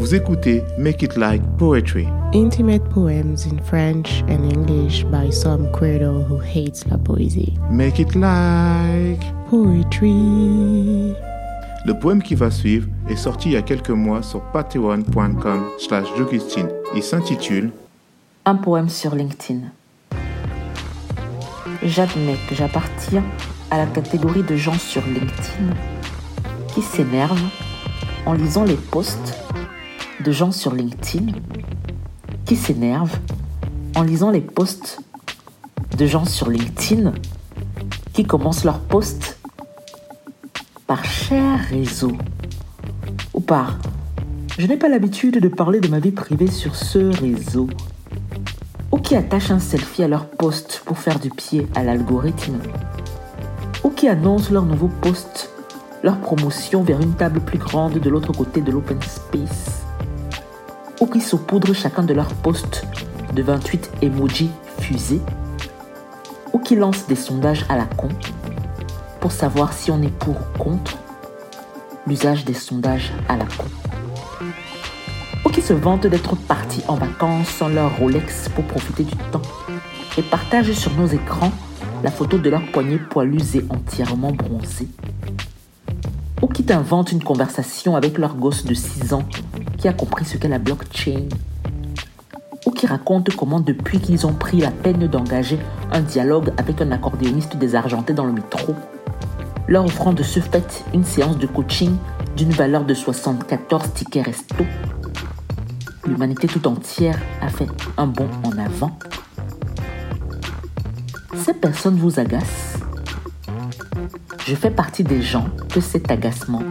Vous écoutez Make It Like Poetry. Intimate poems in French and English by some credo who hates la poésie. Make It Like Poetry. Le poème qui va suivre est sorti il y a quelques mois sur patreon.com slash Il s'intitule Un poème sur LinkedIn. J'admets que j'appartiens à la catégorie de gens sur LinkedIn qui s'énervent en lisant les posts de gens sur LinkedIn qui s'énervent en lisant les posts de gens sur LinkedIn qui commencent leurs posts par cher réseau ou par je n'ai pas l'habitude de parler de ma vie privée sur ce réseau ou qui attachent un selfie à leur post pour faire du pied à l'algorithme. Ou qui annoncent leur nouveau post, leur promotion vers une table plus grande de l'autre côté de l'open space ou qui saupoudrent chacun de leurs posts de 28 emojis fusés, ou qui lancent des sondages à la con pour savoir si on est pour ou contre l'usage des sondages à la con, ou qui se vantent d'être partis en vacances sans leur Rolex pour profiter du temps et partagent sur nos écrans la photo de leur poignet poilus et entièrement bronzé, ou qui inventent une conversation avec leur gosse de 6 ans qui a compris ce qu'est la blockchain ou qui raconte comment depuis qu'ils ont pris la peine d'engager un dialogue avec un accordéoniste désargenté dans le métro, leur offrant de ce fait une séance de coaching d'une valeur de 74 tickets resto, l'humanité tout entière a fait un bond en avant. Ces personnes vous agacent. Je fais partie des gens que cet agacement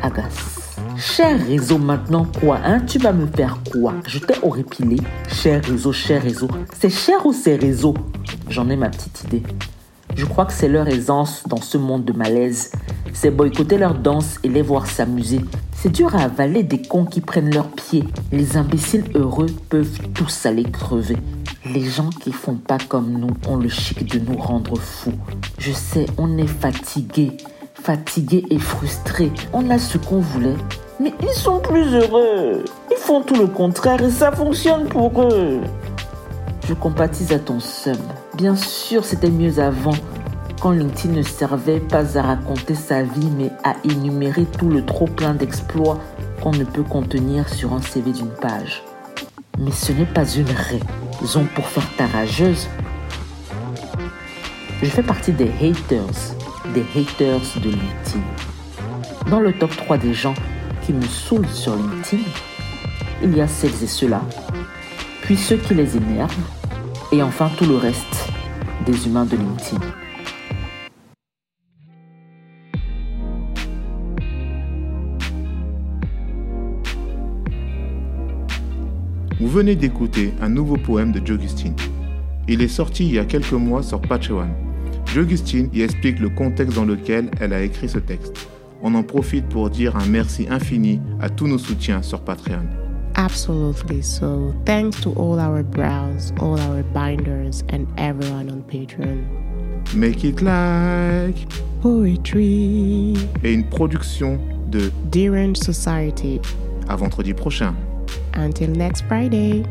agace. Cher réseau, maintenant quoi Hein? Tu vas me faire quoi? Je t'ai horripilé. Cher réseau, cher réseau. C'est cher ou c'est réseau? J'en ai ma petite idée. Je crois que c'est leur aisance dans ce monde de malaise. C'est boycotter leur danse et les voir s'amuser. C'est dur à avaler des cons qui prennent leurs pieds. Les imbéciles heureux peuvent tous aller crever. Les gens qui font pas comme nous ont le chic de nous rendre fous. Je sais, on est fatigué, fatigué et frustré. On a ce qu'on voulait, mais ils sont plus heureux. Ils font tout le contraire et ça fonctionne pour eux. Je compatis à ton seum. Bien sûr, c'était mieux avant, quand LinkedIn ne servait pas à raconter sa vie, mais à énumérer tout le trop plein d'exploits qu'on ne peut contenir sur un CV d'une page. Mais ce n'est pas une raison pour faire ta rageuse. Je fais partie des haters, des haters de LinkedIn. Dans le top 3 des gens qui me saoulent sur LinkedIn, il y a celles et ceux-là, puis ceux qui les énervent, et enfin tout le reste des humains de LinkedIn. Vous venez d'écouter un nouveau poème de Jogustin. Il est sorti il y a quelques mois sur Patreon. Jogustin y explique le contexte dans lequel elle a écrit ce texte on en profite pour dire un merci infini à tous nos soutiens sur Patreon. Absolutely. So, thanks to all our brows, all our binders, and everyone on Patreon. Make it like poetry. Et une production de Derange Society. À vendredi prochain. Until next Friday.